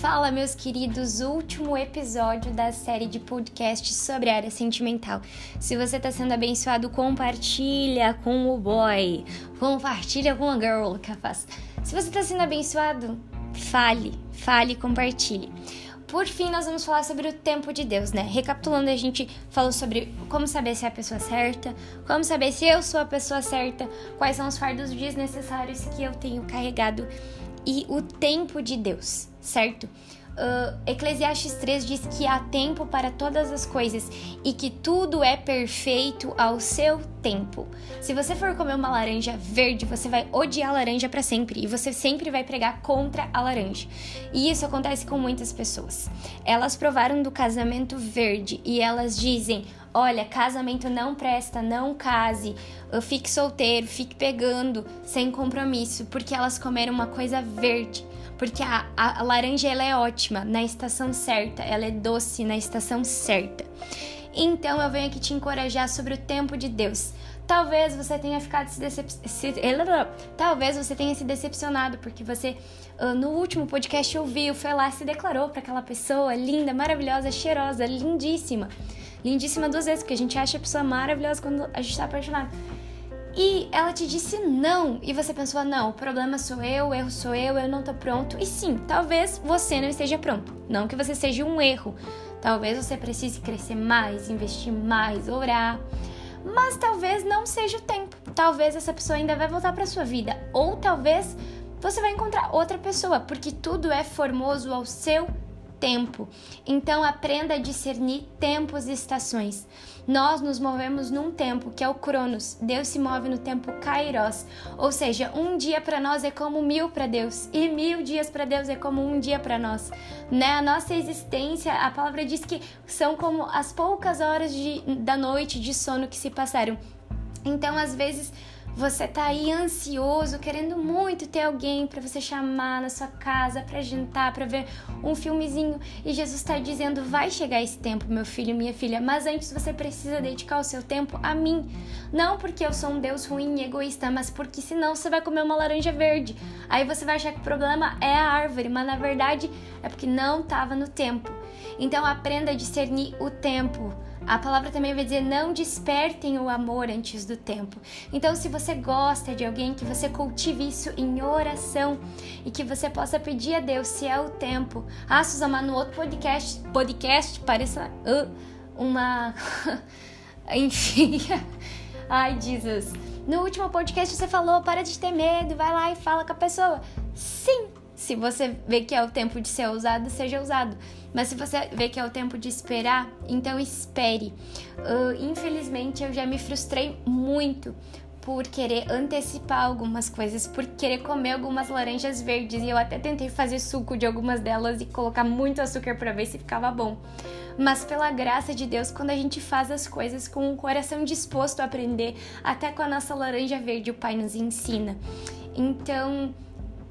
Fala, meus queridos, último episódio da série de podcast sobre a área sentimental. Se você está sendo abençoado, compartilha com o boy, compartilha com a girl, capaz. Se você está sendo abençoado, fale, fale, compartilhe. Por fim, nós vamos falar sobre o tempo de Deus, né? Recapitulando, a gente falou sobre como saber se é a pessoa certa, como saber se eu sou a pessoa certa, quais são os fardos desnecessários que eu tenho carregado e o tempo de Deus, certo? Uh, Eclesiastes 3 diz que há tempo para todas as coisas e que tudo é perfeito ao seu tempo. Se você for comer uma laranja verde, você vai odiar a laranja para sempre e você sempre vai pregar contra a laranja. E isso acontece com muitas pessoas. Elas provaram do casamento verde e elas dizem: Olha, casamento não presta, não case, fique solteiro, fique pegando, sem compromisso, porque elas comeram uma coisa verde. Porque a, a, laranja ela é ótima na estação certa, ela é doce na estação certa. Então eu venho aqui te encorajar sobre o tempo de Deus. Talvez você tenha ficado se, decep... se... talvez você tenha se decepcionado porque você uh, no último podcast ouviu, foi lá se declarou para aquela pessoa linda, maravilhosa, cheirosa, lindíssima. Lindíssima duas vezes, porque a gente acha a pessoa maravilhosa quando a gente tá apaixonado. E ela te disse não, e você pensou: não, o problema sou eu, o erro sou eu, eu não tô pronto. E sim, talvez você não esteja pronto. Não que você seja um erro. Talvez você precise crescer mais, investir mais, orar. Mas talvez não seja o tempo. Talvez essa pessoa ainda vai voltar para sua vida. Ou talvez você vai encontrar outra pessoa, porque tudo é formoso ao seu tempo. Então aprenda a discernir tempos e estações. Nós nos movemos num tempo que é o Cronos. Deus se move no tempo Kairos, ou seja, um dia para nós é como mil para Deus e mil dias para Deus é como um dia para nós. Né? A nossa existência, a palavra diz que são como as poucas horas de, da noite de sono que se passaram. Então, às vezes, você tá aí ansioso, querendo muito ter alguém para você chamar na sua casa para jantar, para ver um filmezinho, e Jesus está dizendo: "Vai chegar esse tempo, meu filho, minha filha, mas antes você precisa dedicar o seu tempo a mim. Não porque eu sou um Deus ruim e egoísta, mas porque senão você vai comer uma laranja verde. Aí você vai achar que o problema é a árvore, mas na verdade é porque não estava no tempo. Então aprenda a discernir o tempo a palavra também vai dizer: não despertem o amor antes do tempo. Então, se você gosta de alguém, que você cultive isso em oração e que você possa pedir a Deus se é o tempo. Ah, Suzama, no outro podcast, podcast parece uma. Enfim. Ai, Jesus. No último podcast você falou: para de ter medo, vai lá e fala com a pessoa. Sim, se você vê que é o tempo de ser usado, seja usado. Mas se você vê que é o tempo de esperar, então espere. Uh, infelizmente, eu já me frustrei muito por querer antecipar algumas coisas, por querer comer algumas laranjas verdes. E eu até tentei fazer suco de algumas delas e colocar muito açúcar para ver se ficava bom. Mas pela graça de Deus, quando a gente faz as coisas com o coração disposto a aprender, até com a nossa laranja verde, o Pai nos ensina. Então.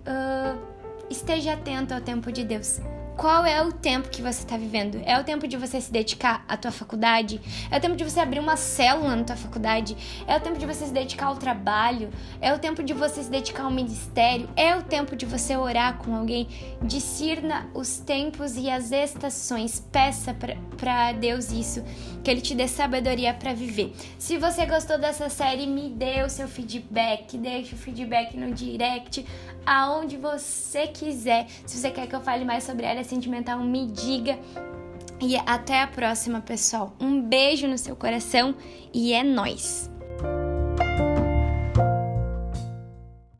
Uh, esteja atento ao tempo de Deus. Qual é o tempo que você está vivendo? É o tempo de você se dedicar à tua faculdade? É o tempo de você abrir uma célula na tua faculdade? É o tempo de você se dedicar ao trabalho? É o tempo de você se dedicar ao ministério? É o tempo de você orar com alguém? Discirna os tempos e as estações. Peça para Deus isso, que Ele te dê sabedoria para viver. Se você gostou dessa série, me dê o seu feedback. Deixe o feedback no direct, aonde você quiser. Se você quer que eu fale mais sobre ela, sentimental, me diga. E até a próxima, pessoal. Um beijo no seu coração e é nós.